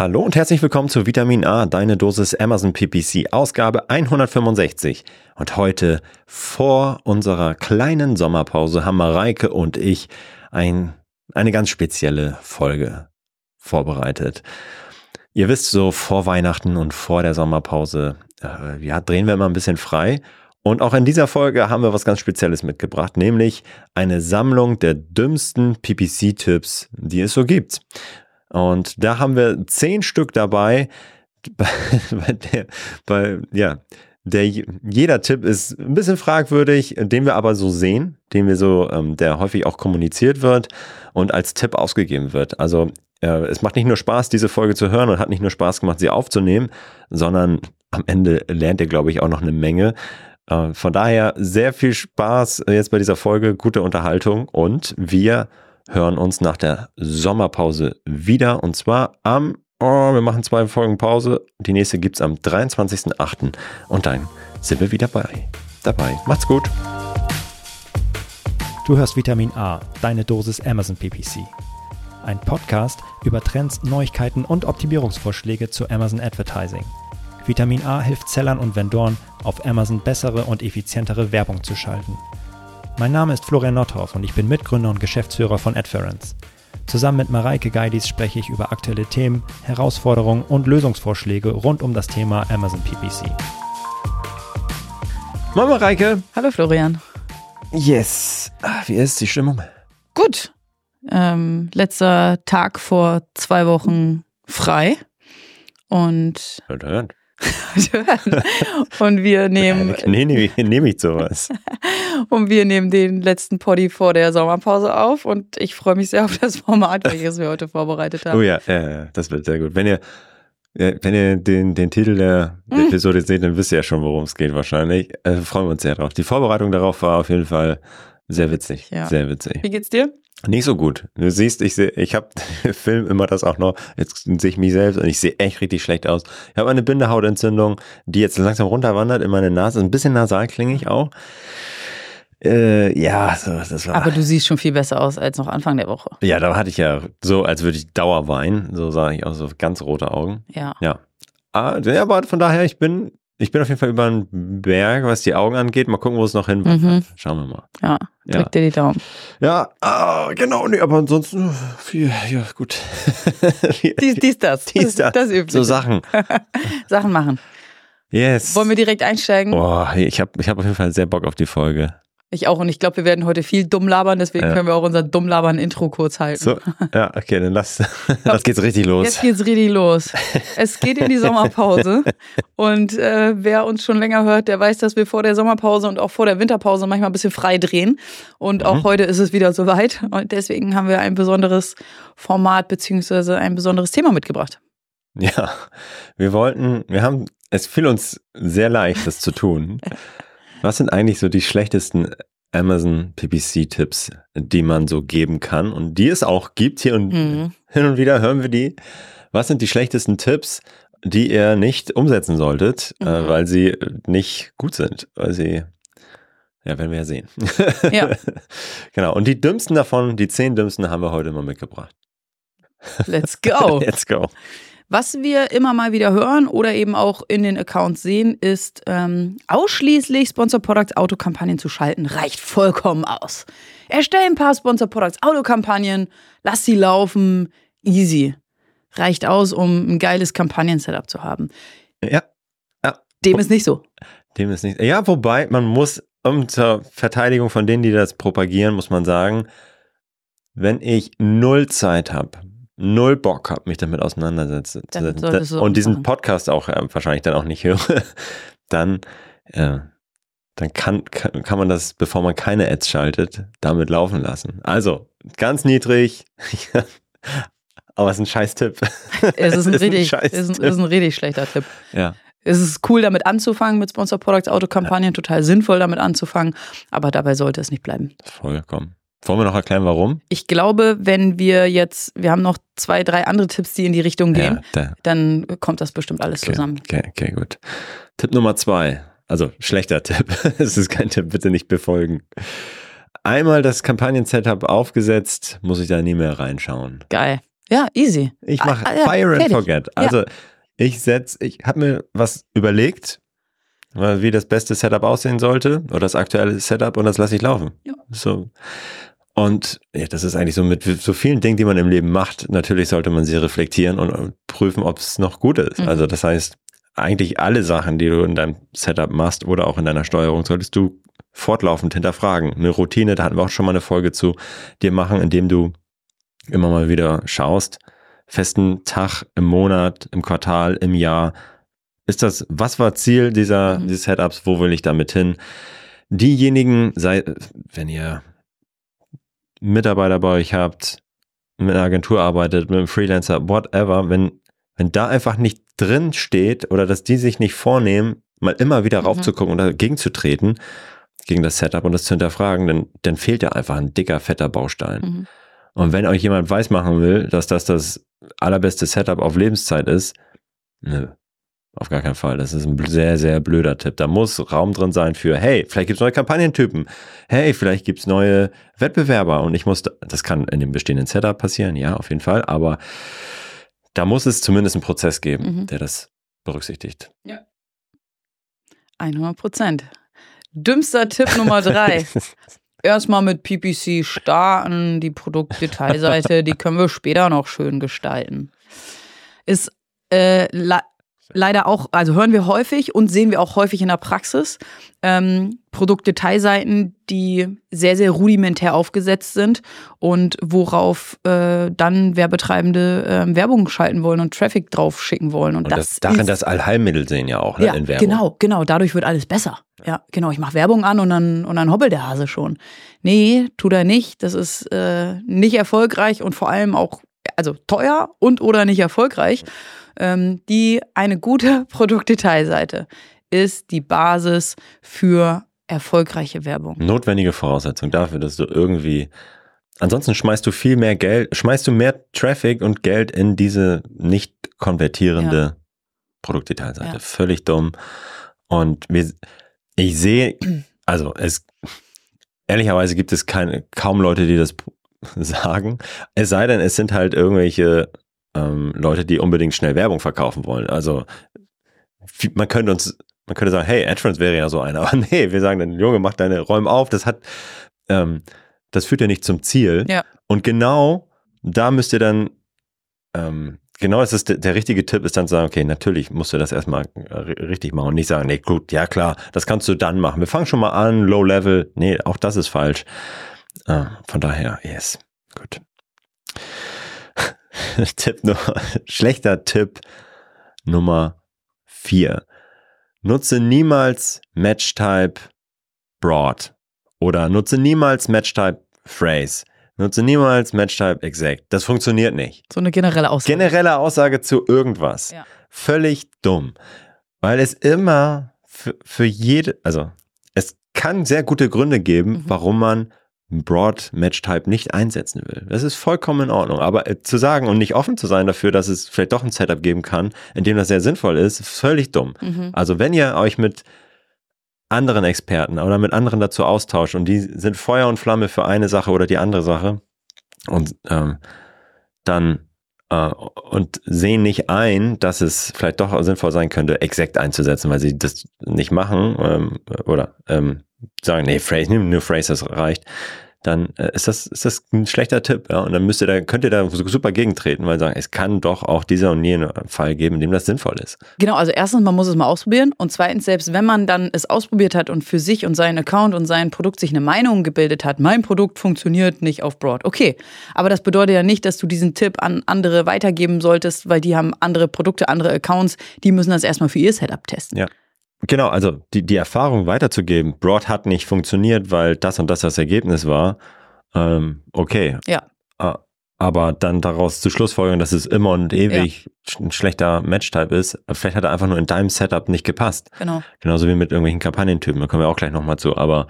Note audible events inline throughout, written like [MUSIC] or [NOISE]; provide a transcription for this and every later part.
Hallo und herzlich willkommen zu Vitamin A, deine Dosis Amazon PPC, Ausgabe 165. Und heute vor unserer kleinen Sommerpause haben Mareike und ich ein, eine ganz spezielle Folge vorbereitet. Ihr wisst, so vor Weihnachten und vor der Sommerpause, äh, ja, drehen wir immer ein bisschen frei. Und auch in dieser Folge haben wir was ganz Spezielles mitgebracht, nämlich eine Sammlung der dümmsten PPC-Tipps, die es so gibt. Und da haben wir zehn Stück dabei, [LAUGHS] bei, bei bei, ja, der, jeder Tipp ist ein bisschen fragwürdig, den wir aber so sehen, den wir so, ähm, der häufig auch kommuniziert wird und als Tipp ausgegeben wird. Also äh, es macht nicht nur Spaß, diese Folge zu hören und hat nicht nur Spaß gemacht, sie aufzunehmen, sondern am Ende lernt ihr, glaube ich, auch noch eine Menge. Äh, von daher sehr viel Spaß jetzt bei dieser Folge, gute Unterhaltung und wir hören uns nach der Sommerpause wieder und zwar am, oh, wir machen zwei Folgen Pause. Die nächste gibt es am 23.08. und dann sind wir wieder bei, dabei. Macht's gut. Du hörst Vitamin A, deine Dosis Amazon PPC. Ein Podcast über Trends, Neuigkeiten und Optimierungsvorschläge zu Amazon Advertising. Vitamin A hilft Sellern und Vendoren, auf Amazon bessere und effizientere Werbung zu schalten. Mein Name ist Florian Nothoff und ich bin Mitgründer und Geschäftsführer von Adference. Zusammen mit Mareike Geidis spreche ich über aktuelle Themen, Herausforderungen und Lösungsvorschläge rund um das Thema Amazon PPC. Moin Mareike. Hallo Florian. Yes. Ah, wie ist die Stimmung? Gut. Ähm, letzter Tag vor zwei Wochen frei. Und. Hört, hört. [LAUGHS] und wir nehmen. nee, nee, nehme ich sowas. [LAUGHS] und wir nehmen den letzten Poddy vor der Sommerpause auf und ich freue mich sehr auf das Format, welches wir heute vorbereitet haben. Oh ja, äh, das wird sehr gut. Wenn ihr, wenn ihr den, den Titel der, der mhm. Episode seht, dann wisst ihr ja schon, worum es geht wahrscheinlich. Äh, freuen wir uns sehr drauf. Die Vorbereitung darauf war auf jeden Fall sehr witzig. Ja. Sehr witzig. Wie geht's dir? Nicht so gut. Du siehst, ich sehe, ich habe [LAUGHS] Film immer das auch noch. Jetzt sehe ich mich selbst und ich sehe echt richtig schlecht aus. Ich habe eine Bindehautentzündung, die jetzt langsam runterwandert in meine Nase. Ein bisschen nasal klinge ich auch. Äh, ja, so, das war. Aber du siehst schon viel besser aus als noch Anfang der Woche. Ja, da hatte ich ja so, als würde ich Dauerwein. So sah ich auch so ganz rote Augen. Ja. Ja. Ah, ja, aber von daher, ich bin ich bin auf jeden Fall über einen Berg, was die Augen angeht. Mal gucken, wo es noch hin mhm. Schauen wir mal. Ja, drück ja. dir die Daumen. Ja, ah, genau. Nee, aber ansonsten viel, ja, gut. [LAUGHS] dies, dies, das. [LAUGHS] Dies, das. Das Übliche. So Sachen. [LAUGHS] Sachen machen. Yes. Wollen wir direkt einsteigen? Boah, ich habe ich hab auf jeden Fall sehr Bock auf die Folge. Ich auch und ich glaube, wir werden heute viel dumm labern, deswegen ja. können wir auch unser dumm labern Intro kurz halten. So, ja, okay, dann lass, [LAUGHS] das geht's richtig los. Jetzt geht's richtig los. Es geht in die [LAUGHS] Sommerpause und äh, wer uns schon länger hört, der weiß, dass wir vor der Sommerpause und auch vor der Winterpause manchmal ein bisschen frei drehen und auch mhm. heute ist es wieder soweit und deswegen haben wir ein besonderes Format beziehungsweise ein besonderes Thema mitgebracht. Ja, wir wollten, wir haben, es fiel uns sehr leicht, das zu tun. [LAUGHS] Was sind eigentlich so die schlechtesten Amazon PPC-Tipps, die man so geben kann und die es auch gibt hier und mhm. hin und wieder hören wir die. Was sind die schlechtesten Tipps, die ihr nicht umsetzen solltet, äh, mhm. äh, weil sie nicht gut sind, weil sie ja, werden wir ja sehen. [LAUGHS] Ja. genau. Und die dümmsten davon, die zehn dümmsten, haben wir heute mal mitgebracht. Let's go. [LAUGHS] Let's go. Was wir immer mal wieder hören oder eben auch in den Accounts sehen, ist ähm, ausschließlich Sponsor Products Autokampagnen zu schalten, reicht vollkommen aus. Erstell ein paar Sponsor Products Autokampagnen, lass sie laufen, easy. Reicht aus, um ein geiles Kampagnen-Setup zu haben. Ja. ja. Dem ist nicht so. Dem ist nicht. Ja, wobei man muss um zur Verteidigung von denen, die das propagieren, muss man sagen, wenn ich null Zeit habe, null Bock habe, mich damit auseinandersetzen und diesen machen. Podcast auch äh, wahrscheinlich dann auch nicht höre, [LAUGHS] dann, äh, dann kann, kann, kann man das, bevor man keine Ads schaltet, damit laufen lassen. Also, ganz niedrig, [LAUGHS] aber es ist ein scheiß Tipp. [LAUGHS] Es ist ein, ist richtig, ein, ist ein, ist ein richtig schlechter Tipp. Ja. Es ist cool, damit anzufangen, mit Sponsor Products Autokampagnen, ja. total sinnvoll, damit anzufangen, aber dabei sollte es nicht bleiben. Vollkommen. Wollen wir noch erklären, warum? Ich glaube, wenn wir jetzt, wir haben noch zwei, drei andere Tipps, die in die Richtung gehen, ja, dann kommt das bestimmt alles okay, zusammen. Okay, okay, gut. Tipp Nummer zwei. Also schlechter [LAUGHS] Tipp. Es ist kein Tipp, bitte nicht befolgen. Einmal das Kampagnen-Setup aufgesetzt, muss ich da nie mehr reinschauen. Geil. Ja, easy. Ich mache Ah, ah, ja, Fire and. Forget. Also ich setz, ich habe mir was überlegt, wie das beste Setup aussehen sollte oder das aktuelle Setup und das lasse ich laufen. Ja. So. Und ja, das ist eigentlich so mit so vielen Dingen, die man im Leben macht. Natürlich sollte man sie reflektieren und, prüfen, ob es noch gut ist. Mhm. Also das heißt, eigentlich alle Sachen, die du in deinem Setup machst oder auch in deiner Steuerung, solltest du fortlaufend hinterfragen. Eine Routine, da hatten wir auch schon mal eine Folge zu, dir machen, indem du immer mal wieder schaust, festen Tag im Monat, im Quartal, im Jahr. Ist das, was war Ziel dieser, Mhm. dieses Setups? Wo will ich damit hin? Diejenigen, sei, wenn ihr Mitarbeiter bei euch habt, mit einer Agentur arbeitet, mit einem Freelancer, whatever, wenn, wenn da einfach nicht drin steht oder dass die sich nicht vornehmen, mal immer wieder Mhm. raufzugucken und dagegen zu treten, gegen das Setup und das zu hinterfragen, dann, dann fehlt ja einfach ein dicker, fetter Baustein. Mhm. Und wenn euch jemand weismachen will, dass das das allerbeste Setup auf Lebenszeit ist, nö, auf gar keinen Fall. Das ist ein sehr, sehr blöder Tipp. Da muss Raum drin sein für, hey, vielleicht gibt's neue Kampagnentypen. Hey, vielleicht gibt's neue Wettbewerber. Und ich muss, da- das kann in dem bestehenden Setup passieren, ja, auf jeden Fall. Aber da muss es zumindest einen Prozess geben, Mhm. der das berücksichtigt. 100 Prozent. Dümmster Tipp Nummer drei. [LAUGHS] Erstmal mit PPC starten, die Produktdetailseite, die können wir später noch schön gestalten. Ist äh, leider auch, also hören wir häufig und sehen wir auch häufig in der Praxis, ähm, Produktdetailseiten, die sehr, sehr rudimentär aufgesetzt sind und worauf äh, dann Werbetreibende ähm, Werbung schalten wollen und Traffic drauf schicken wollen. Und, Und das, das, darin ist, das Allheilmittel sehen ja auch, ne, ja, in Werbung. genau, genau. Dadurch wird alles besser. Ja, genau. Ich mache Werbung an und dann, und dann hobbelt der Hase schon. Nee, tut er nicht. Das ist äh, nicht erfolgreich und vor allem auch, also teuer und oder nicht erfolgreich. Ähm, die eine gute [LAUGHS] Produktdetailseite ist die Basis für erfolgreiche Werbung. Notwendige Voraussetzung dafür, dass du irgendwie. Ansonsten schmeißt du viel mehr Geld, schmeißt du mehr Traffic und Geld in diese nicht konvertierende Produktdetailseite. Ja. Völlig dumm. Und wir, ich sehe, [CLEARS THROAT] also es, ehrlicherweise gibt es keine, kaum Leute, die das [LAUGHS] sagen. Es sei denn, es sind halt irgendwelche ähm, Leute, die unbedingt schnell Werbung verkaufen wollen. Also man könnte uns, man könnte sagen, hey, AdFriends wäre ja so einer. Aber [LAUGHS] nee, wir sagen dann, Junge, mach deine Räume auf. Das hat, ähm, das führt ja nicht zum Ziel. Ja. Und genau da müsst ihr dann, ähm, genau das ist der, der richtige Tipp, ist dann zu sagen, okay, natürlich musst du das erstmal äh, ri- richtig machen und nicht sagen, nee, gut, ja klar, das kannst du dann machen. Wir fangen schon mal an, Low Level. Nee, auch das ist falsch. Äh, von daher, yes, gut. [LAUGHS] Tipp nur, schlechter Tipp Nummer vier. Nutze niemals Match-Type Broad oder nutze niemals Match-Type Phrase. Nutze niemals Match-Type Exact. Das funktioniert nicht. So eine generelle Aussage. Generelle Aussage zu irgendwas. Ja. Völlig dumm. Weil es immer für, für jede, also es kann sehr gute Gründe geben, Mhm. warum man Broad Match Type nicht einsetzen will. Das ist vollkommen in Ordnung. Aber äh, zu sagen und nicht offen zu sein dafür, dass es vielleicht doch ein Setup geben kann, in dem das sehr sinnvoll ist, ist völlig dumm. Mhm. Also wenn ihr euch mit anderen Experten oder mit anderen dazu austauscht und die sind Feuer und Flamme für eine Sache oder die andere Sache und ähm, dann äh, und sehen nicht ein, dass es vielleicht doch sinnvoll sein könnte, exakt einzusetzen, weil sie das nicht machen ähm, oder ähm, sagen, nee, Phrase, nimm nur Phrase, das reicht, dann äh, ist das ist das ein schlechter Tipp, ja. Und dann müsst ihr da, könnt ihr da super gegentreten, weil sagen, es kann doch auch dieser und jener Fall geben, in dem das sinnvoll ist. Genau, also erstens, man muss es mal ausprobieren und zweitens, selbst wenn man dann es ausprobiert hat und für sich und seinen Account und sein Produkt sich eine Meinung gebildet hat, mein Produkt funktioniert nicht auf Broad. Okay, aber das bedeutet ja nicht, dass du diesen Tipp an andere weitergeben solltest, weil die haben andere Produkte, andere Accounts, die müssen das erstmal für ihr Setup testen. Ja. Genau, also die, die Erfahrung weiterzugeben, Broad hat nicht funktioniert, weil das und das das Ergebnis war, ähm, okay. Ja. Aber dann daraus zu Schlussfolgern, dass es immer und ewig sch- ein schlechter Match-Type ist, vielleicht hat er einfach nur in deinem Setup nicht gepasst. Genau. Genauso wie mit irgendwelchen Kampagnentypen, da kommen wir auch gleich nochmal zu, aber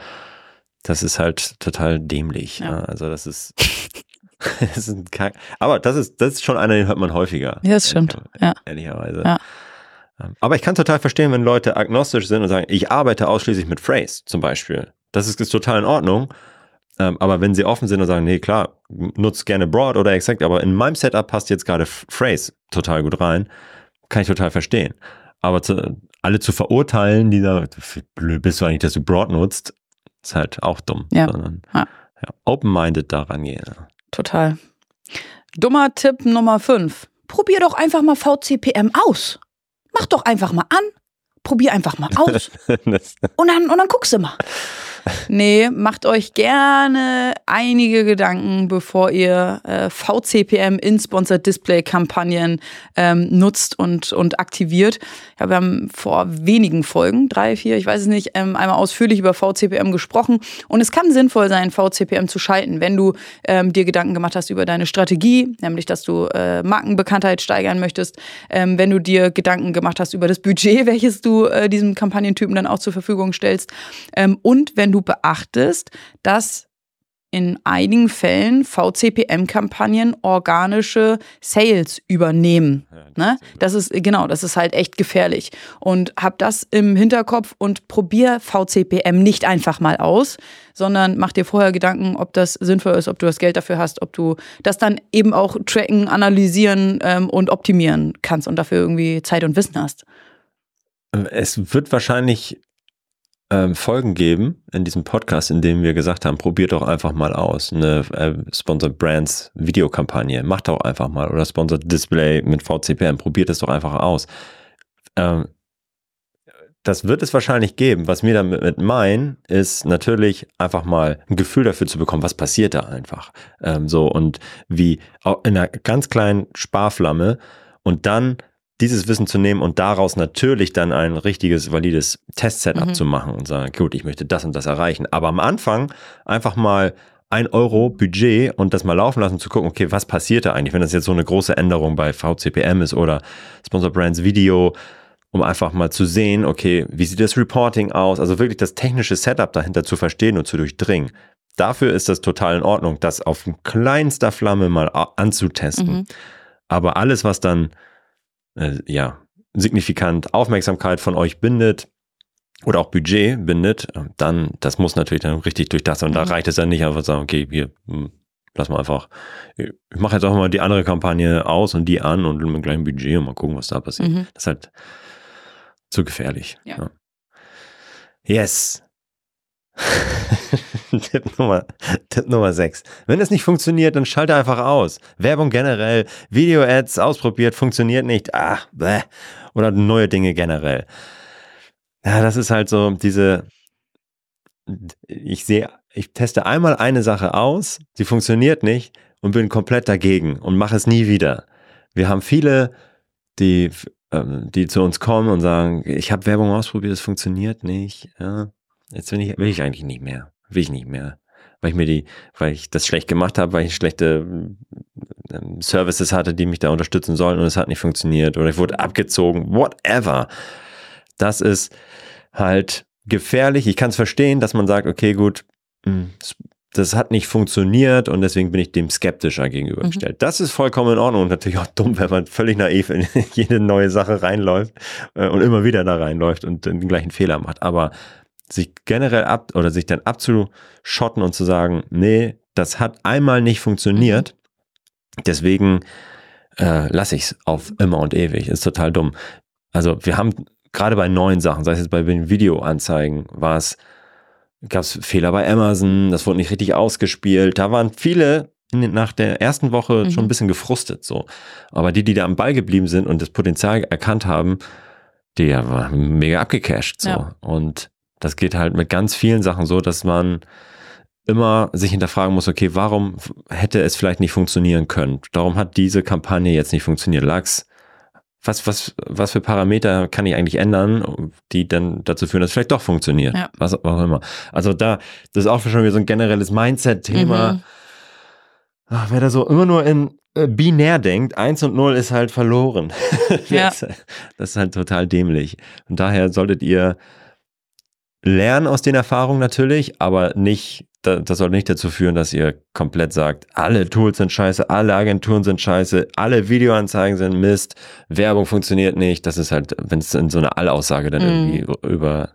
das ist halt total dämlich. Ja. Ja. Also das ist, [LAUGHS] das ist ein Kack. Aber das ist, das ist schon einer, den hört man häufiger. Ja, das stimmt. Ja. Ehrlicherweise. Ja. Ähm, Aber ich kann total verstehen, wenn Leute agnostisch sind und sagen, ich arbeite ausschließlich mit Phrase zum Beispiel. Das ist, ist total in Ordnung. Ähm, aber wenn sie offen sind und sagen, nee, klar, nutzt gerne Broad oder Exact, aber in meinem Setup passt jetzt gerade Phrase total gut rein, kann ich total verstehen. Aber zu, alle zu verurteilen, die da, blöd bist du eigentlich, dass du Broad nutzt, ist halt auch dumm. Ja. Sondern, Ja. ja, open-minded daran gehen. Total. Dummer Tipp Nummer 5. Probier doch einfach mal VCPM aus. Mach doch einfach mal an. Probier einfach mal [LAUGHS] aus. Und dann, und dann guckst du mal. [LAUGHS] Nee, macht euch gerne einige Gedanken, bevor ihr äh, VCPM in Sponsored Display Kampagnen ähm, nutzt und, und aktiviert. Ja, wir haben vor wenigen Folgen, drei, vier, ich weiß es nicht, ähm, einmal ausführlich über VCPM gesprochen. Und es kann sinnvoll sein, VCPM zu schalten, wenn du ähm, dir Gedanken gemacht hast über deine Strategie, nämlich dass du äh, Markenbekanntheit steigern möchtest, ähm, wenn du dir Gedanken gemacht hast über das Budget, [LAUGHS] welches du äh, diesem Kampagnentypen dann auch zur Verfügung stellst. Ähm, und wenn du beachtest, dass in einigen Fällen VCPM-Kampagnen organische Sales übernehmen. Ne? Das ist genau, das ist halt echt gefährlich. Und hab das im Hinterkopf und probier VCPM nicht einfach mal aus, sondern mach dir vorher Gedanken, ob das sinnvoll ist, ob du das Geld dafür hast, ob du das dann eben auch tracken, analysieren ähm, und optimieren kannst und dafür irgendwie Zeit und Wissen hast. Es wird wahrscheinlich ähm, Folgen geben in diesem Podcast, in dem wir gesagt haben, probiert doch einfach mal aus. Eine äh, Sponsored Brands Videokampagne. Macht doch einfach mal. Oder Sponsored Display mit VCPM. Probiert es doch einfach aus. Ähm, das wird es wahrscheinlich geben. Was mir damit mit meinen, ist natürlich einfach mal ein Gefühl dafür zu bekommen, was passiert da einfach. Ähm, so und wie in einer ganz kleinen Sparflamme und dann dieses Wissen zu nehmen und daraus natürlich dann ein richtiges, valides Test-Setup Mhm. zu machen und sagen, gut, ich möchte das und das erreichen. Aber am Anfang einfach mal ein Euro Budget und das mal laufen lassen, zu gucken, okay, was passiert da eigentlich, wenn das jetzt so eine große Änderung bei VCPM ist oder Sponsor Brands Video, um einfach mal zu sehen, okay, wie sieht das Reporting aus? Also wirklich das technische Setup dahinter zu verstehen und zu durchdringen. Dafür ist das total in Ordnung, das auf kleinster Flamme mal anzutesten. Mhm. Aber alles, was dann äh, ja signifikant Aufmerksamkeit von euch bindet oder auch Budget bindet, dann das muss natürlich dann richtig durch das und da Mhm. reicht es dann nicht einfach zu sagen, okay, wir hm, lass mal einfach, ich mache jetzt auch mal die andere Kampagne aus und die an und mit dem gleichen Budget und mal gucken, was da passiert. Mhm. Das ist halt zu gefährlich. Ja. Yes. [LAUGHS] Tipp Nummer, Tipp Nummer 6. Wenn es nicht funktioniert, dann schalte einfach aus. Werbung generell, Video-Ads ausprobiert, funktioniert nicht. Ah, bäh. Oder neue Dinge generell. Ja, das ist halt so diese, ich sehe, ich teste einmal eine Sache aus, sie funktioniert nicht und bin komplett dagegen und mache es nie wieder. Wir haben viele, die, ähm, die zu uns kommen und sagen, ich habe Werbung ausprobiert, es funktioniert nicht. Ja, jetzt will ich, will ich eigentlich nicht mehr. Will ich nicht mehr. Weil ich mir die, weil ich das schlecht gemacht habe, weil ich schlechte ähm, Services hatte, die mich da unterstützen sollen und es hat nicht funktioniert oder ich wurde abgezogen, whatever. Das ist halt gefährlich. Ich kann es verstehen, dass man sagt, okay, gut, mh, das hat nicht funktioniert und deswegen bin ich dem skeptischer gegenübergestellt. Das ist vollkommen in Ordnung und natürlich auch dumm, [LAUGHS] wenn man völlig naiv in jede neue Sache reinläuft äh, und immer wieder da reinläuft und den gleichen Fehler macht. Aber sich generell ab oder sich dann abzuschotten und zu sagen, nee, das hat einmal nicht funktioniert, deswegen äh, lasse ich es auf immer und ewig. Ist total dumm. Also wir haben gerade bei neuen Sachen, sei es jetzt bei den Videoanzeigen, war es, gab es Fehler bei Amazon, das wurde nicht richtig ausgespielt. Da waren viele nach der ersten Woche Mhm. schon ein bisschen gefrustet so. Aber die, die da am Ball geblieben sind und das Potenzial erkannt haben, die waren mega abgecasht so. Ja. Und das geht halt mit ganz vielen Sachen so, dass man immer sich hinterfragen muss, okay, warum hätte es vielleicht nicht funktionieren können? Darum hat diese Kampagne jetzt nicht funktioniert. Lag's was, was, was für Parameter kann ich eigentlich ändern, die dann dazu führen, dass es vielleicht doch funktioniert? Ja. Was, was auch immer. Also da, das ist auch schon wieder so ein generelles Mindset-Thema. Mhm. Ach, Wer da so immer nur in äh, binär denkt, eins und null ist halt verloren. [LAUGHS] Ja. das, das ist halt total dämlich. Und daher solltet ihr lernen aus den Erfahrungen natürlich, aber nicht, da- das soll nicht dazu führen, dass ihr komplett sagt, alle Tools sind scheiße, alle Agenturen sind scheiße, alle Videoanzeigen sind Mist, Werbung funktioniert nicht. Das ist halt, wenn es in so eine Allaussage dann Mhm. irgendwie über,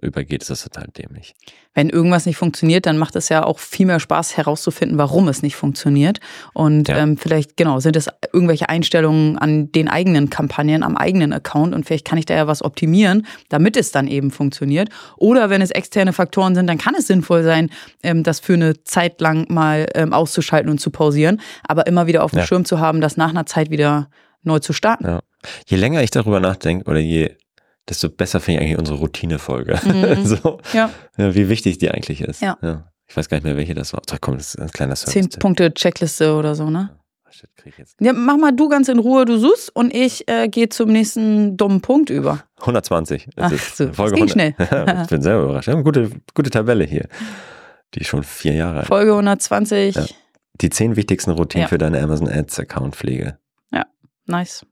übergeht, ist das total dämlich. Wenn irgendwas nicht funktioniert, dann macht es ja auch viel mehr Spaß herauszufinden, warum es nicht funktioniert. Und Ja. ähm, vielleicht, genau, sind es irgendwelche Einstellungen an den eigenen Kampagnen, am eigenen Account und vielleicht kann ich da ja was optimieren, damit es dann eben funktioniert. Oder wenn es externe Faktoren sind, dann kann es sinnvoll sein, ähm, das für eine Zeit lang mal ähm, auszuschalten und zu pausieren, aber immer wieder auf dem Ja. Schirm zu haben, das nach einer Zeit wieder neu zu starten. Ja. Je länger ich darüber nachdenke oder je, desto besser finde ich eigentlich unsere Routinefolge. Mhm. [LAUGHS] so, Ja. ja, wie wichtig die eigentlich ist. Ja. Ich weiß gar nicht mehr, welche das war. Ach komm, das ist ein kleiner Service. Zehn Punkte Checkliste oder so, ne? Shit, jetzt. Ja, mach mal du ganz in Ruhe, du suchst und ich äh, gehe zum nächsten dummen Punkt über. 120. ist Ach so, das Folge ging 100. [LAUGHS] ich bin selber überrascht. Wir haben eine gute, gute Tabelle hier. Die schon vier Jahre alt. Folge 120. Ja. Die zehn wichtigsten Routinen Ja. für deine Amazon Ads Account Pflege. Nice.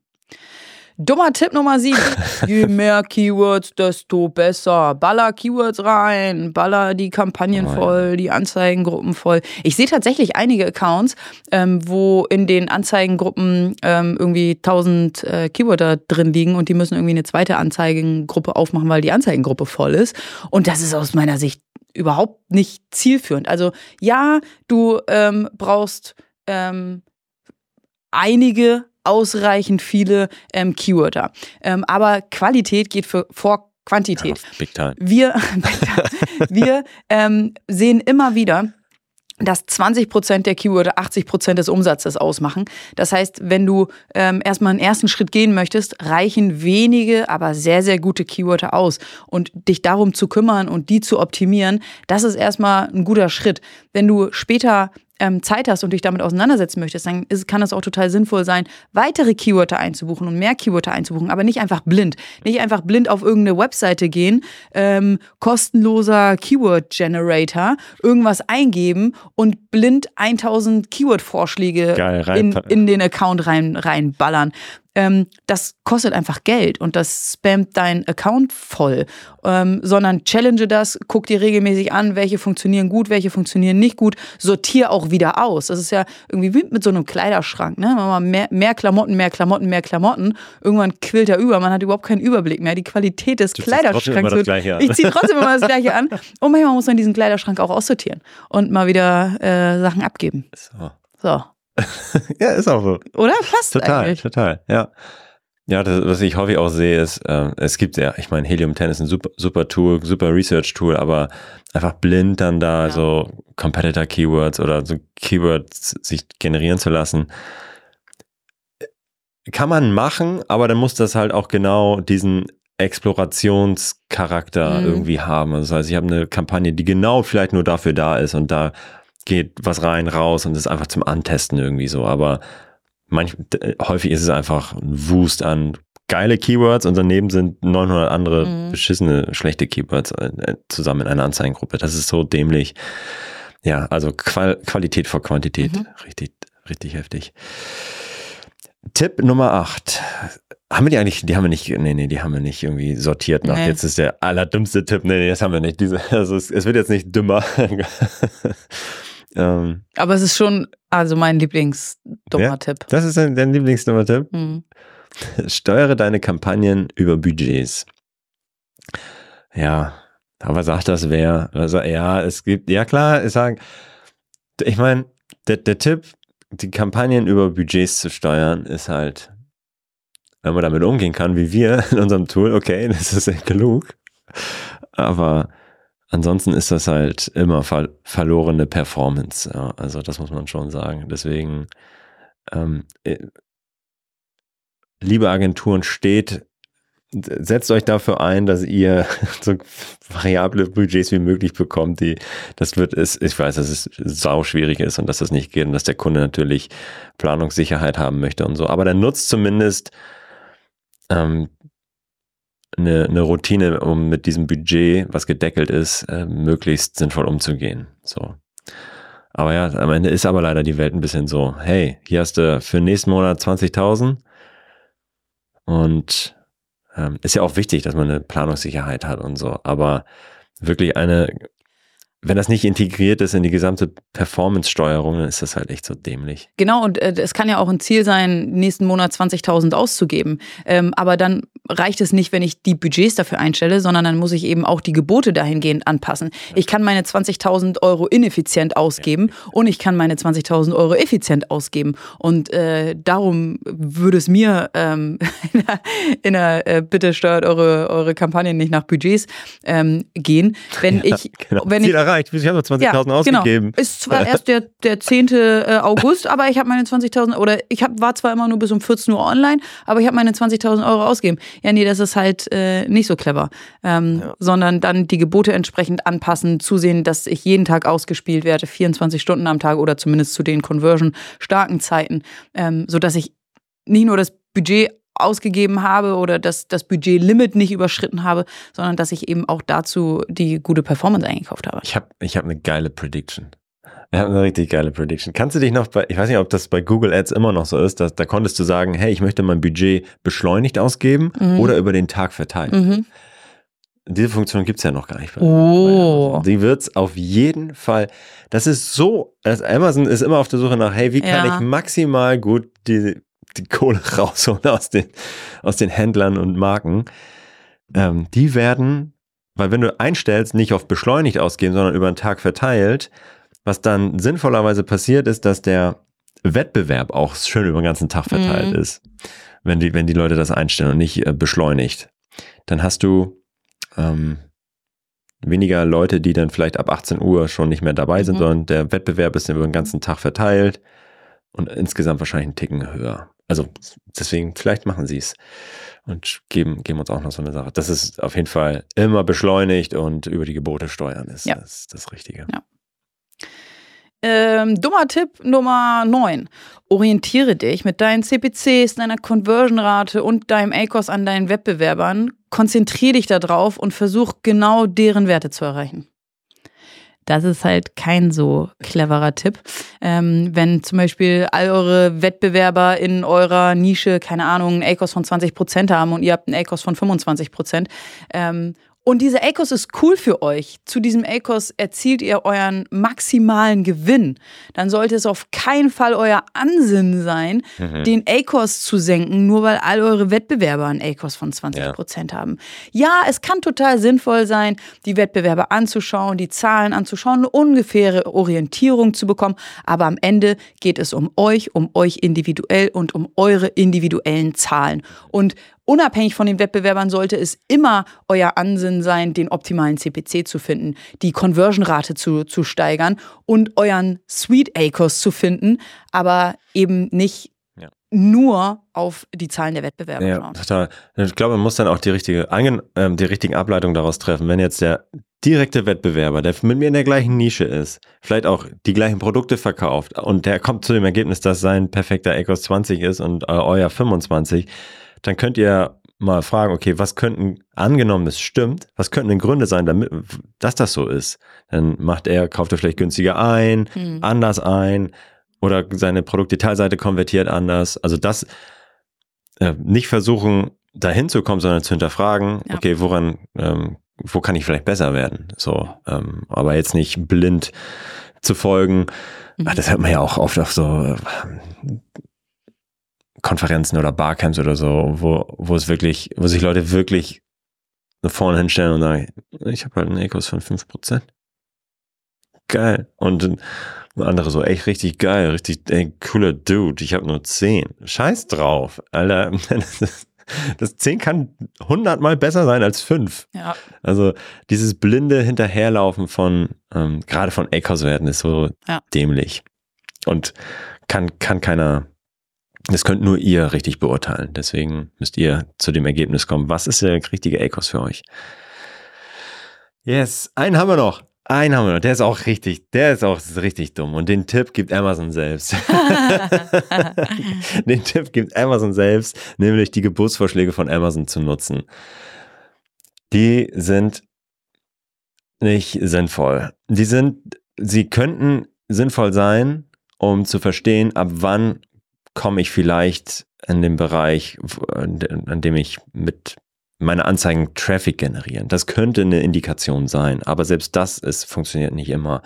Dummer Tipp Nummer 7. [LAUGHS] Je mehr Keywords, desto besser. Baller Keywords rein, baller die Kampagnen Oh ja. voll, die Anzeigengruppen voll. Ich sehe tatsächlich einige Accounts, ähm, wo in den Anzeigengruppen ähm, irgendwie 1000 äh, Keywörter drin liegen und die müssen irgendwie eine zweite Anzeigengruppe aufmachen, weil die Anzeigengruppe voll ist. Und das ist aus meiner Sicht überhaupt nicht zielführend. Also ja, du ähm, brauchst ähm, einige ausreichend viele ähm, Keywörter. Ähm, aber Qualität geht für, vor Quantität. Ja, big time. Wir, [LAUGHS] wir ähm, sehen immer wieder, dass 20% der Keywörter 80% des Umsatzes ausmachen. Das heißt, wenn du ähm, erstmal einen ersten Schritt gehen möchtest, reichen wenige, aber sehr, sehr gute Keywörter aus. Und dich darum zu kümmern und die zu optimieren, das ist erstmal ein guter Schritt. Wenn du später Zeit hast und dich damit auseinandersetzen möchtest, dann ist, kann es auch total sinnvoll sein, weitere Keywörter einzubuchen und mehr Keywörter einzubuchen, aber nicht einfach blind. Nicht einfach blind auf irgendeine Webseite gehen, ähm, kostenloser Keyword Generator, irgendwas eingeben und blind 1000 Keyword-Vorschläge in, in den Account rein, reinballern. Ähm, das kostet einfach Geld und das spammt deinen Account voll. Ähm, sondern challenge das, guck dir regelmäßig an, welche funktionieren gut, welche funktionieren nicht gut, sortier auch wieder aus. Das ist ja irgendwie wie mit so einem Kleiderschrank. Ne? Man mehr, mehr Klamotten, mehr Klamotten, mehr Klamotten, irgendwann quillt er über, man hat überhaupt keinen Überblick mehr. Die Qualität des Du Kleiderschranks wird. Ich ziehe trotzdem immer das Gleiche an. Und manchmal muss man diesen Kleiderschrank auch aussortieren und mal wieder äh, Sachen abgeben. So. So. [LAUGHS] Ja, ist auch so. Oder? Passt Total, eigentlich. total, ja. Ja, das, was ich häufig auch sehe, ist, ähm, es gibt ja, ich meine, Helium 10 ist ein super, super Tool, super Research-Tool, aber einfach blind dann da Ja. so Competitor-Keywords oder so Keywords sich generieren zu lassen. Kann man machen, aber dann muss das halt auch genau diesen Explorationscharakter Mhm. irgendwie haben. Also das heißt, ich habe eine Kampagne, die genau vielleicht nur dafür da ist und da geht was rein, raus und ist einfach zum Antesten irgendwie so. Aber manch, häufig ist es einfach ein Wust an geile Keywords und daneben sind 900 andere Mhm. beschissene, schlechte Keywords äh, zusammen in einer Anzeigengruppe. Das ist so dämlich. Ja, also Qual Qualität vor Quantität. Mhm. Richtig, richtig heftig. Tipp Nummer 8. Haben wir die eigentlich, die haben wir nicht, nee, nee, die haben wir nicht irgendwie sortiert nach. Nee. Jetzt ist der allerdümmste Tipp. Nee, nee, das haben wir nicht. Diese, [LAUGHS] also es, es wird jetzt nicht dümmer. [LAUGHS] ähm, Aber es ist schon, also mein Lieblingsdummer Ja. Tipp. das ist dein, dein Lieblingsnummer-Tipp. Hm. Steuere deine Kampagnen über Budgets. Ja, aber sagt das wer? Also, ja, es gibt, ja klar, ich sage, ich meine, der, der Tipp, die Kampagnen über Budgets zu steuern, ist halt, wenn man damit umgehen kann, wie wir in unserem Tool, okay, [LAUGHS] das ist sehr klug. Aber ansonsten ist das halt immer ver verlorene Performance. Ja, also das muss man schon sagen. Deswegen, ähm, äh, liebe Agenturen, steht, setzt euch dafür ein, dass ihr [LAUGHS] so variable Budgets wie möglich bekommt, die, das wird, ist, ich weiß, dass es sau schwierig ist und dass das nicht geht und dass der Kunde natürlich Planungssicherheit haben möchte und so, aber dann nutzt zumindest ähm, eine, eine Routine, um mit diesem Budget, was gedeckelt ist, äh, möglichst sinnvoll umzugehen. So. Aber ja, am Ende ist aber leider die Welt ein bisschen so, hey, hier hast du für nächsten Monat 20.000 und ähm, ist ja auch wichtig, dass man eine Planungssicherheit hat und so. Aber wirklich eine wenn das nicht integriert ist in die gesamte Performance-Steuerung, dann ist das halt echt so dämlich. Genau, und äh, es kann ja auch ein Ziel sein, nächsten Monat 20.000 auszugeben. Ähm, aber dann reicht es nicht, wenn ich die Budgets dafür einstelle, sondern dann muss ich eben auch die Gebote dahingehend anpassen. Ich kann meine 20.000 Euro ineffizient ausgeben und ich kann meine 20.000 Euro effizient ausgeben. Und äh, darum würde es mir ähm, [LAUGHS] in der, äh, Bitte steuert eure, eure Kampagnen nicht nach Budgets ähm, gehen. Wenn [LAUGHS] Ja, ich, genau. wenn ich erreicht. Ich habe nur 20.000 ausgegeben. Genau. Ist zwar erst der, der 10. äh, August, aber ich habe meine 20.000 oder ich hab, war zwar immer nur bis um 14 Uhr online, aber ich habe meine 20.000 Euro ausgegeben. Ja, nee, das ist halt äh, nicht so clever. Ähm, Sondern dann die Gebote entsprechend anpassen, zusehen, dass ich jeden Tag ausgespielt werde, 24 Stunden am Tag oder zumindest zu den Conversion-starken Zeiten, ähm, sodass ich nicht nur das Budget ausgegeben habe oder das, das Budget-Limit nicht überschritten habe, sondern dass ich eben auch dazu die gute Performance eingekauft habe. Ich habe ich hab eine geile Prediction. Ich habe eine richtig geile Prediction. Kannst du dich noch bei, ich weiß nicht, ob das bei Google Ads immer noch so ist, dass, da konntest du sagen, hey, ich möchte mein Budget beschleunigt ausgeben oder über den Tag verteilt. Mhm. Diese Funktion gibt's ja noch gar nicht. Bei, Oh. bei. Die wird's auf jeden Fall. Das ist so, also Amazon ist immer auf der Suche nach, hey, wie kann Ja. ich maximal gut die, die Kohle [LAUGHS] rausholen aus den, aus den Händlern und Marken. Ähm, die werden, weil wenn du einstellst, nicht auf beschleunigt ausgeben, sondern über den Tag verteilt, was dann sinnvollerweise passiert, ist, dass der Wettbewerb auch schön über den ganzen Tag verteilt Mhm. ist, wenn die, wenn die Leute das einstellen und nicht äh, beschleunigt. Dann hast du ähm, weniger Leute, die dann vielleicht ab 18 Uhr schon nicht mehr dabei sind, Mhm. sondern der Wettbewerb ist über den ganzen Tag verteilt und insgesamt wahrscheinlich einen Ticken höher. Also deswegen, vielleicht machen sie es und geben, geben uns auch noch so eine Sache. Das ist auf jeden Fall immer beschleunigt und über die Gebote steuern ist Ja. das, das Richtige. Ähm, dummer Tipp Nummer 9. Orientiere dich mit deinen CPCs, deiner Conversion-Rate und deinem ACOS an deinen Wettbewerbern. Konzentriere dich darauf und versuch genau deren Werte zu erreichen. Das ist halt kein so cleverer Tipp. Ähm, wenn zum Beispiel all eure Wettbewerber in eurer Nische, keine Ahnung, einen ACOS von 20% haben und ihr habt einen ACOS von 25%, ähm, und dieser ACOS ist cool für euch. Zu diesem ACOS erzielt ihr euren maximalen Gewinn. Dann sollte es auf keinen Fall euer Ansinnen sein, den ACOS zu senken, nur weil all eure Wettbewerber einen ACOS von 20 Prozent haben. Ja, es kann total sinnvoll sein, die Wettbewerber anzuschauen, die Zahlen anzuschauen, eine ungefähre Orientierung zu bekommen. Aber am Ende geht es um euch, um euch individuell und um eure individuellen Zahlen. Und Unabhängig von den Wettbewerbern sollte es immer euer Ansinnen sein, den optimalen CPC zu finden, die Conversion-Rate zu, zu steigern und euren Sweet ACOS zu finden, aber eben nicht Ja. nur auf die Zahlen der Wettbewerber Ja, schauen. total. Ich glaube, man muss dann auch die richtige, ähm, die richtigen Ableitungen daraus treffen. Wenn jetzt der direkte Wettbewerber, der mit mir in der gleichen Nische ist, vielleicht auch die gleichen Produkte verkauft und der kommt zu dem Ergebnis, dass sein perfekter Ecos 20 ist und äh, euer 25, dann könnt ihr mal fragen, okay, was könnten, angenommen es stimmt, was könnten denn Gründe sein, damit, dass das so ist? Dann macht er, kauft er vielleicht günstiger ein, Hm. anders ein oder seine Produktdetailseite konvertiert anders. Also das äh, nicht versuchen, dahin zu kommen, sondern zu hinterfragen, Ja. okay, woran, ähm, wo kann ich vielleicht besser werden? So, ähm, aber jetzt nicht blind zu folgen. Mhm. Ach, das hört man ja auch oft auf so äh, Konferenzen oder Barcamps oder so, wo, wo es wirklich, wo sich Leute wirklich nach vorne hinstellen und sagen, ich habe halt einen Ecos von 5%. Geil. Und andere so, echt richtig geil, richtig ey, cooler Dude, ich habe nur 10. Scheiß drauf, Alter. [LAUGHS] Das, das 10 kann 100 mal besser sein als 5. Ja. Also dieses blinde Hinterherlaufen von, ähm, gerade von Ecos-Werten ist so Ja. dämlich. Und kann, kann keiner, das könnt nur ihr richtig beurteilen. Deswegen müsst ihr zu dem Ergebnis kommen. Was ist der richtige Ecos für euch? Yes, einen haben wir noch. Einen haben wir noch. Der ist auch richtig, der ist auch richtig dumm. Und den Tipp gibt Amazon selbst. [LAUGHS] den Tipp gibt Amazon selbst, nämlich die Geburtsvorschläge von Amazon zu nutzen. Die sind nicht sinnvoll. Die sind, sie könnten sinnvoll sein, um zu verstehen, ab wann komme ich vielleicht in den Bereich, an dem ich mit meine Anzeigen Traffic generieren. Das könnte eine Indikation sein, aber selbst das ist, funktioniert nicht immer.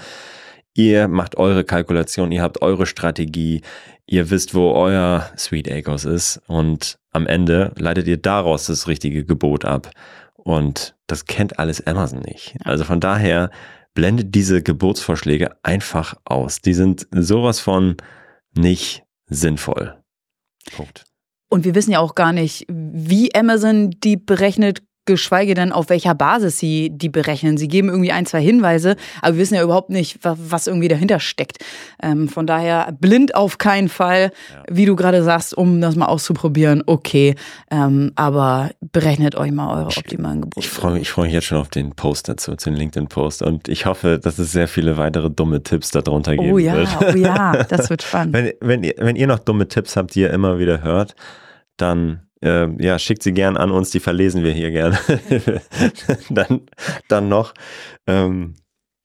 Ihr macht eure Kalkulation, ihr habt eure Strategie, ihr wisst, wo euer Sweet Acres ist und am Ende leitet ihr daraus das richtige Gebot ab. Und das kennt alles Amazon nicht. Also von daher blendet diese Gebotsvorschläge einfach aus. Die sind sowas von nicht sinnvoll. Punkt. Und wir wissen ja auch gar nicht, wie Amazon die berechnet, geschweige denn auf welcher Basis sie die berechnen. Sie geben irgendwie ein, zwei Hinweise, aber wir wissen ja überhaupt nicht, was irgendwie dahinter steckt. Ähm, von daher blind auf keinen Fall, ja. wie du gerade sagst, um das mal auszuprobieren, okay. Ähm, aber berechnet euch mal eure optimalen Gebote. Ich freue mich, freu mich jetzt schon auf den Post dazu, den LinkedIn-Post. Und ich hoffe, dass es sehr viele weitere dumme Tipps darunter geben oh, ja, wird. Oh ja, [LAUGHS] das wird spannend. wenn, wenn, ihr, wenn ihr noch dumme Tipps habt, die ihr immer wieder hört, dann äh, ja, schickt sie gern an uns, die verlesen wir hier gern. [LAUGHS] dann, dann noch, ähm,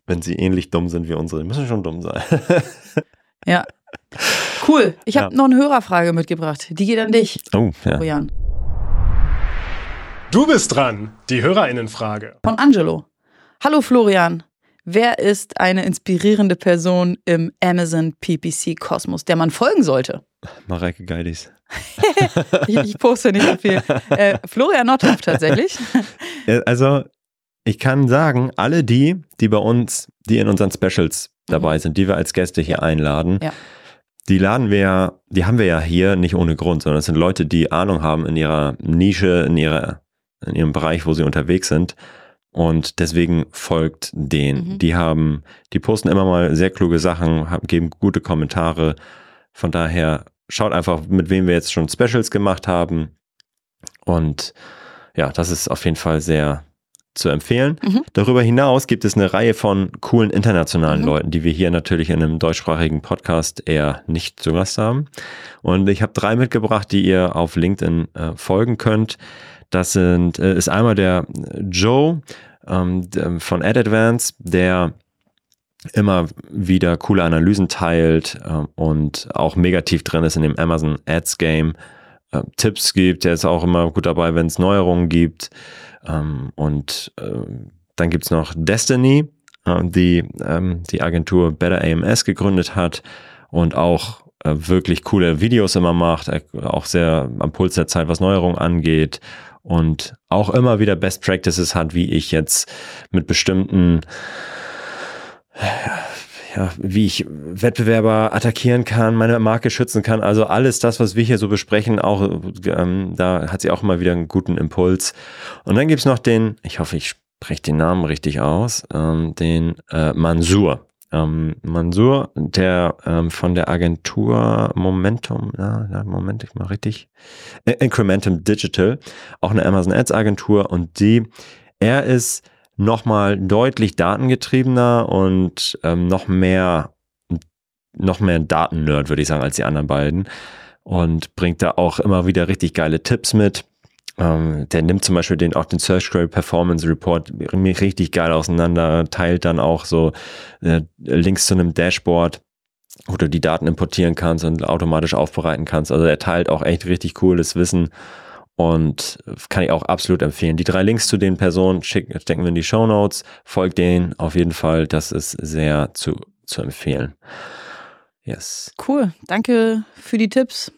wenn sie ähnlich dumm sind wie unsere, die müssen schon dumm sein. [LAUGHS] ja. Cool. Ich habe ja. noch eine Hörerfrage mitgebracht. Die geht an dich. Oh, ja. Florian. Du bist dran. Die Hörerinnenfrage. Von Angelo. Hallo Florian. Wer ist eine inspirierende Person im Amazon PPC Kosmos, der man folgen sollte? Mareike Geidis. [LAUGHS] ich, poste nicht so viel. Äh, Florian Nothoff tatsächlich. [LAUGHS] Also, ich kann sagen, alle die, die bei uns, die in unseren Specials dabei mhm. sind, die wir als Gäste hier einladen, ja. die laden wir ja, die haben wir ja hier nicht ohne Grund, sondern es sind Leute, die Ahnung haben in ihrer Nische, in ihrer, in ihrem Bereich, wo sie unterwegs sind und deswegen folgt denen. Mhm. Die haben, die posten immer mal sehr kluge Sachen, haben, geben gute Kommentare. Von daher schaut einfach, mit wem wir jetzt schon Specials gemacht haben. Und ja, das ist auf jeden Fall sehr zu empfehlen. Mhm. Darüber hinaus gibt es eine Reihe von coolen internationalen mhm. Leuten, die wir hier natürlich in einem deutschsprachigen Podcast eher nicht zu Gast haben. Und ich habe drei mitgebracht, die ihr auf LinkedIn äh, folgen könnt. Das sind, äh, ist einmal der Joe ähm, von AdAdvance, der immer wieder coole Analysen teilt äh, und auch negativ drin ist in dem Amazon Ads Game. Äh, Tipps gibt, der ist auch immer gut dabei, wenn es Neuerungen gibt. Ähm, und äh, dann gibt es noch Destiny, äh, die ähm, die Agentur Better AMS gegründet hat und auch äh, wirklich coole Videos immer macht, auch sehr am Puls der Zeit, was Neuerungen angeht und auch immer wieder Best Practices hat, wie ich jetzt mit bestimmten ja, wie ich Wettbewerber attackieren kann, meine Marke schützen kann. Also alles das, was wir hier so besprechen, auch ähm, da hat sie auch immer wieder einen guten Impuls. Und dann gibt's noch den, ich hoffe, ich spreche den Namen richtig aus, ähm, den äh, Mansur. Ähm, Mansur, der ähm, von der Agentur Momentum, ja, ja, Moment, ich mal richtig, Incrementum Digital, auch eine Amazon Ads Agentur und die, er ist nochmal deutlich datengetriebener und ähm, noch mehr, noch mehr Datennerd, würde ich sagen, als die anderen beiden und bringt da auch immer wieder richtig geile Tipps mit. Ähm, der nimmt zum Beispiel den, auch den Search Query Performance Report richtig geil auseinander, teilt dann auch so äh, Links zu einem Dashboard, wo du die Daten importieren kannst und automatisch aufbereiten kannst. Also er teilt auch echt richtig cooles Wissen und kann ich auch absolut empfehlen. Die drei Links zu den Personen schicken, stecken wir in die Show Notes. Folgt denen auf jeden Fall. Das ist sehr zu, zu empfehlen. Yes. Cool. Danke für die Tipps.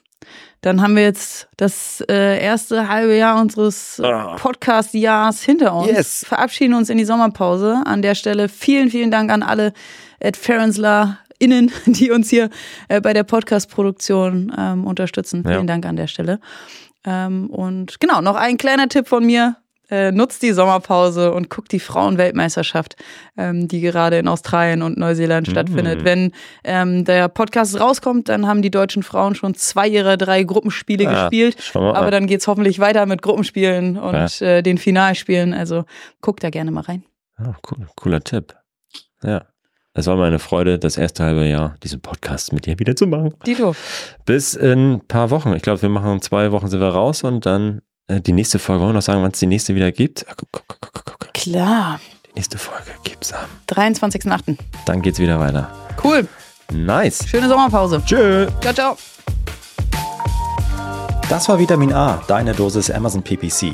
Dann haben wir jetzt das äh, erste halbe Jahr unseres ah. Podcast-Jahres hinter uns. Yes. Verabschieden uns in die Sommerpause. An der Stelle vielen, vielen Dank an alle Ed Ferensler innen, [LAUGHS] die uns hier äh, bei der Podcast-Produktion ähm, unterstützen. Vielen ja. Dank an der Stelle. Ähm, und genau, noch ein kleiner Tipp von mir. Äh, nutzt die Sommerpause und guckt die Frauenweltmeisterschaft, ähm, die gerade in Australien und Neuseeland mhm. stattfindet. Wenn ähm, der Podcast rauskommt, dann haben die deutschen Frauen schon zwei ihrer drei Gruppenspiele ah, gespielt. Aber dann geht es hoffentlich weiter mit Gruppenspielen und ja. äh, den Finalspielen. Also guckt da gerne mal rein. Oh, cool, cooler Tipp. Ja. Es war meine Freude, das erste halbe Jahr diesen Podcast mit dir wieder zu machen. Dito. Bis in ein paar Wochen. Ich glaube, wir machen zwei Wochen sind wir raus und dann äh, die nächste Folge. Wollen wir noch sagen, wann es die nächste wieder gibt? Klar. Die nächste Folge gibt's am 23.8. Dann geht's wieder weiter. Cool. Nice. Schöne Sommerpause. Tschö. Ciao, ciao. Das war Vitamin A, deine Dosis Amazon PPC.